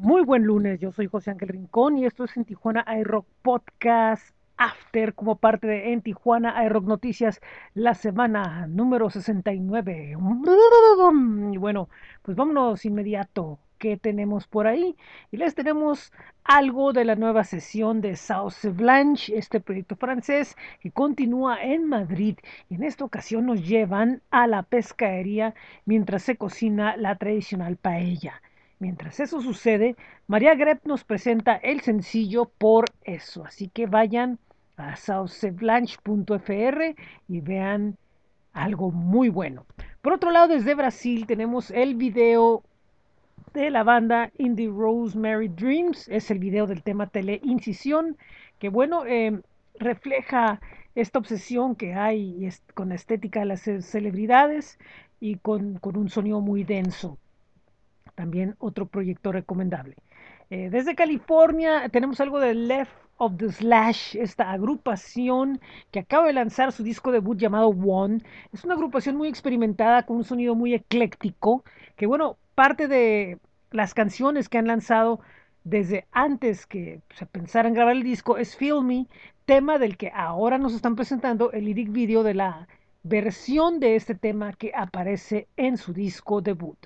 Muy buen lunes, yo soy José Ángel Rincón y esto es en Tijuana iRock Podcast After como parte de En Tijuana iRock Noticias, la semana número 69. Y bueno, pues vámonos inmediato. ¿Qué tenemos por ahí? Y les tenemos algo de la nueva sesión de Sauce Blanche, este proyecto francés que continúa en Madrid. Y en esta ocasión nos llevan a la pescadería mientras se cocina la tradicional paella. Mientras eso sucede, María Grep nos presenta el sencillo Por eso. Así que vayan a sauceblanche.fr y vean algo muy bueno. Por otro lado, desde Brasil tenemos el video de la banda Indie Rosemary Dreams. Es el video del tema Tele Incisión, que bueno, eh, refleja esta obsesión que hay con la estética de las celebridades y con, con un sonido muy denso también otro proyecto recomendable. Eh, desde California tenemos algo de Left of the Slash, esta agrupación que acaba de lanzar su disco debut llamado One. Es una agrupación muy experimentada con un sonido muy ecléctico, que bueno, parte de las canciones que han lanzado desde antes que se pensara en grabar el disco es Feel Me, tema del que ahora nos están presentando el lyric video de la versión de este tema que aparece en su disco debut.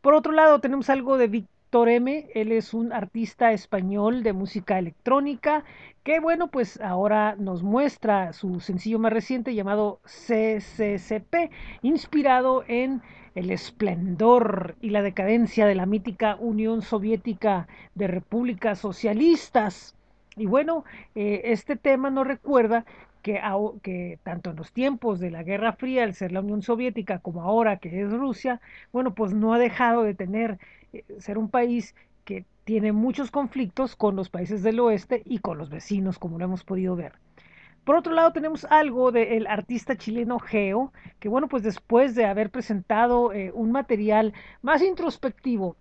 Por otro lado, tenemos algo de Víctor M. Él es un artista español de música electrónica que, bueno, pues ahora nos muestra su sencillo más reciente llamado CCCP, inspirado en el esplendor y la decadencia de la mítica Unión Soviética de Repúblicas Socialistas. Y bueno, eh, este tema nos recuerda que, tanto en los tiempos de la Guerra Fría, al ser la Unión Soviética, como ahora que es Rusia, bueno, pues no ha dejado de tener, eh, ser un país que tiene muchos conflictos con los países del oeste y con los vecinos, como lo hemos podido ver. Por otro lado, tenemos algo del artista chileno Geo, que bueno, pues después de haber presentado eh, un material más introspectivo,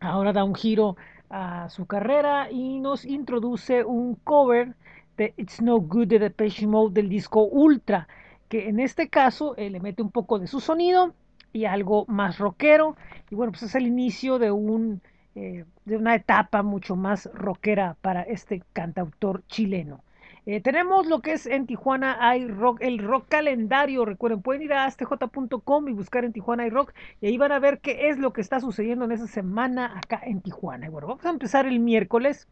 ahora da un giro a su carrera y nos introduce un cover It's No Good de Depeche Mode del disco Ultra, que en este caso eh, le mete un poco de su sonido y algo más rockero. Y bueno, pues es el inicio de, un, eh, de una etapa mucho más rockera para este cantautor chileno. Eh, tenemos lo que es en Tijuana hay rock, el rock calendario. Recuerden, pueden ir a astj.com y buscar en Tijuana hay rock y ahí van a ver qué es lo que está sucediendo en esa semana acá en Tijuana. Y bueno, vamos a empezar el miércoles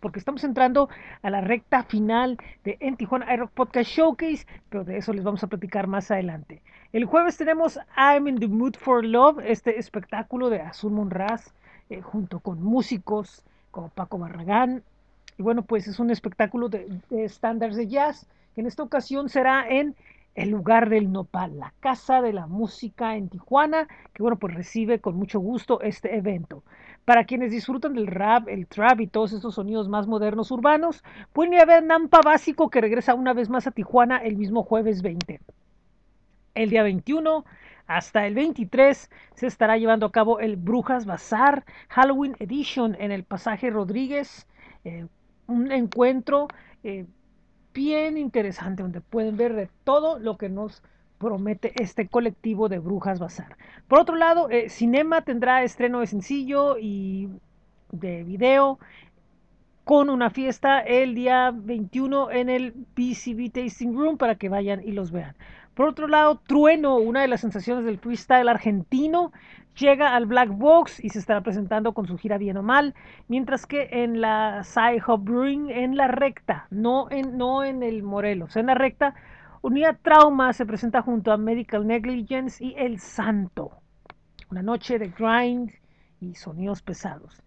porque estamos entrando a la recta final de En Tijuana iRock Podcast Showcase, pero de eso les vamos a platicar más adelante. El jueves tenemos I'm in the Mood for Love, este espectáculo de Azul Monraz, eh, junto con músicos como Paco Barragán. Y bueno, pues es un espectáculo de estándares de, de jazz, que en esta ocasión será en el lugar del nopal, la casa de la música en Tijuana, que bueno, pues recibe con mucho gusto este evento. Para quienes disfrutan del rap, el trap y todos estos sonidos más modernos urbanos, pueden ir a ver Nampa Básico que regresa una vez más a Tijuana el mismo jueves 20. El día 21 hasta el 23 se estará llevando a cabo el Brujas Bazar Halloween Edition en el pasaje Rodríguez, eh, un encuentro eh, bien interesante donde pueden ver de todo lo que nos promete este colectivo de Brujas Bazar. Por otro lado, eh, Cinema tendrá estreno de sencillo y de video con una fiesta el día 21 en el PCB Tasting Room para que vayan y los vean. Por otro lado, Trueno, una de las sensaciones del freestyle argentino, llega al Black Box y se estará presentando con su gira Bien o Mal, mientras que en la Sci Hub Brewing, en la recta, no en, no en el Morelos, en la recta, Unidad Trauma se presenta junto a Medical Negligence y El Santo. Una noche de grind y sonidos pesados.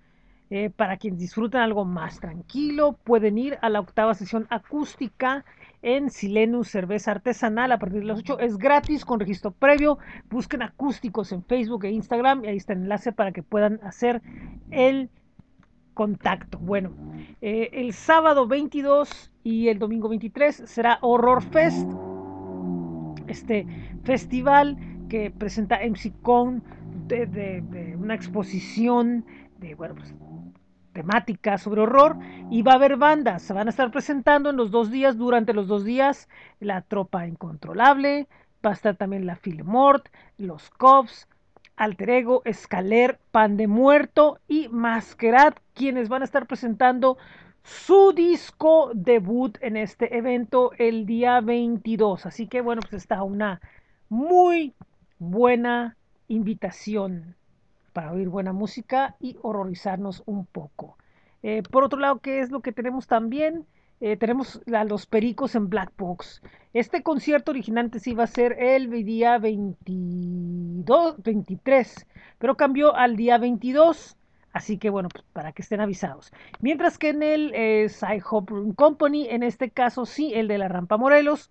Eh, para quienes disfrutan algo más tranquilo, pueden ir a la octava sesión acústica en Silenus Cerveza Artesanal a partir de las 8. Es gratis con registro previo. Busquen acústicos en Facebook e Instagram y ahí está el enlace para que puedan hacer el contacto. Bueno, eh, el sábado 22 y el domingo 23 será Horror Fest, este festival que presenta MC Con de, una exposición de, bueno, pues, temática sobre horror y va a haber bandas, se van a estar presentando en los dos días, durante los dos días, la Tropa Incontrolable, va a estar también la Filmort, los Cops, Alter Ego, Escaler, Pan de Muerto y Masquerad, quienes van a estar presentando su disco debut en este evento el día 22. Así que bueno, pues está una muy buena invitación para oír buena música y horrorizarnos un poco. Eh, por otro lado, ¿qué es lo que tenemos también? Eh, tenemos a los Pericos en Black Box. Este concierto originalmente sí iba a ser el día 22, 23, pero cambió al día 22. Así que bueno, pues para que estén avisados. Mientras que en el eh, Hop Company, en este caso sí, el de la Rampa Morelos,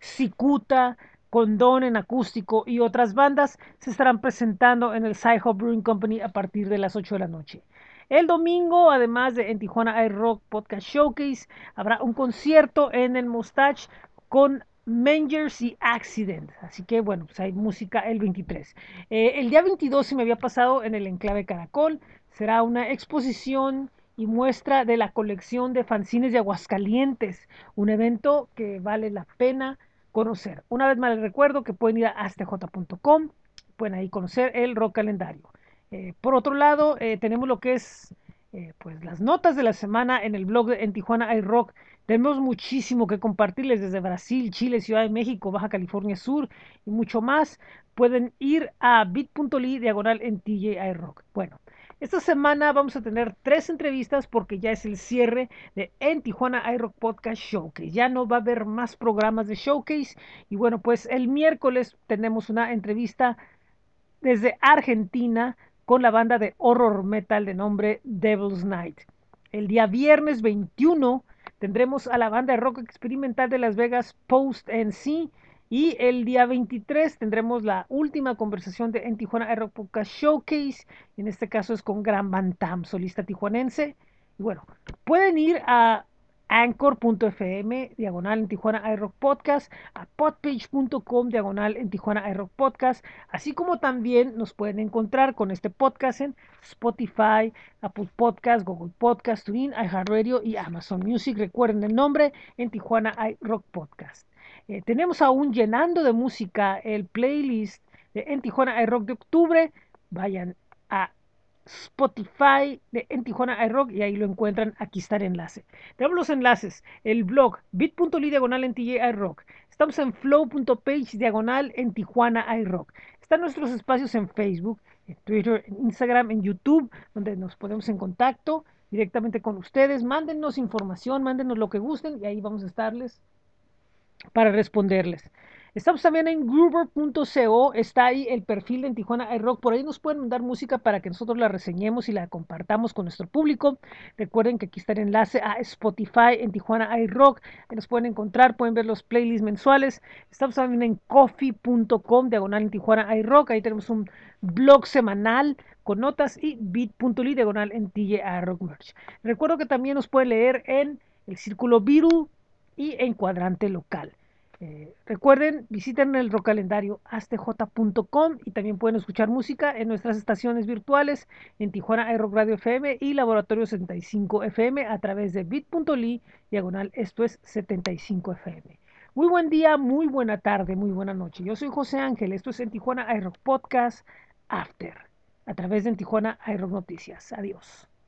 Cicuta, Condón en acústico y otras bandas se estarán presentando en el Sci-Hop Brewing Company a partir de las 8 de la noche. El domingo, además de en Tijuana iRock Podcast Showcase, habrá un concierto en el Mustache con Mangers y Accident. Así que bueno, pues hay música el 23. Eh, el día 22 se me había pasado en el Enclave Caracol. Será una exposición y muestra de la colección de fanzines de Aguascalientes. Un evento que vale la pena conocer. Una vez más les recuerdo que pueden ir a astj.com, pueden ahí conocer el rock calendario. Eh, por otro lado, eh, tenemos lo que es eh, pues las notas de la semana en el blog en Tijuana iRock. Tenemos muchísimo que compartirles desde Brasil, Chile, Ciudad de México, Baja California Sur y mucho más. Pueden ir a bit.ly diagonal en TJ iRock. Bueno, esta semana vamos a tener tres entrevistas porque ya es el cierre de En Tijuana iRock Podcast Showcase. Ya no va a haber más programas de Showcase. Y bueno, pues el miércoles tenemos una entrevista desde Argentina con la banda de horror metal de nombre Devil's Night. El día viernes 21 tendremos a la banda de rock experimental de Las Vegas Post NC y el día 23 tendremos la última conversación de en Tijuana Rock Podcast Showcase. En este caso es con Gran Bantam, solista tijuanense. Y bueno, pueden ir a anchor.fm, diagonal en Tijuana iRock Podcast, a podpage.com, diagonal en Tijuana iRock Podcast, así como también nos pueden encontrar con este podcast en Spotify, Apple Podcast, Google Podcast, TuneIn, iHeartRadio y Amazon Music. Recuerden el nombre en Tijuana iRock Podcast. Eh, tenemos aún llenando de música el playlist de En Tijuana iRock de octubre. Vayan a Spotify de En Tijuana iRock y ahí lo encuentran. Aquí está el enlace. Tenemos los enlaces. El blog bit.ly diagonal en TJ iRock. Estamos en flow.page diagonal en Tijuana iRock. Están nuestros espacios en Facebook, en Twitter, en Instagram, en YouTube, donde nos ponemos en contacto directamente con ustedes. Mándennos información, mándenos lo que gusten y ahí vamos a estarles para responderles. Estamos también en gruber.co, está ahí el perfil de en Tijuana iRock, por ahí nos pueden mandar música para que nosotros la reseñemos y la compartamos con nuestro público. Recuerden que aquí está el enlace a Spotify en Tijuana iRock, ahí nos pueden encontrar, pueden ver los playlists mensuales. Estamos también en coffee.com, diagonal en Tijuana iRock, ahí tenemos un blog semanal con notas y bit.ly diagonal en TJ iRock Merch. Recuerdo que también nos pueden leer en el Círculo Viru y en Cuadrante Local. Eh, recuerden, visiten el calendario astj.com y también pueden escuchar música en nuestras estaciones virtuales en Tijuana Rock Radio FM y Laboratorio 75 FM a través de bit.ly diagonal esto es 75 FM. Muy buen día, muy buena tarde, muy buena noche. Yo soy José Ángel, esto es en Tijuana iRock Podcast After a través de en Tijuana iRock Noticias. Adiós.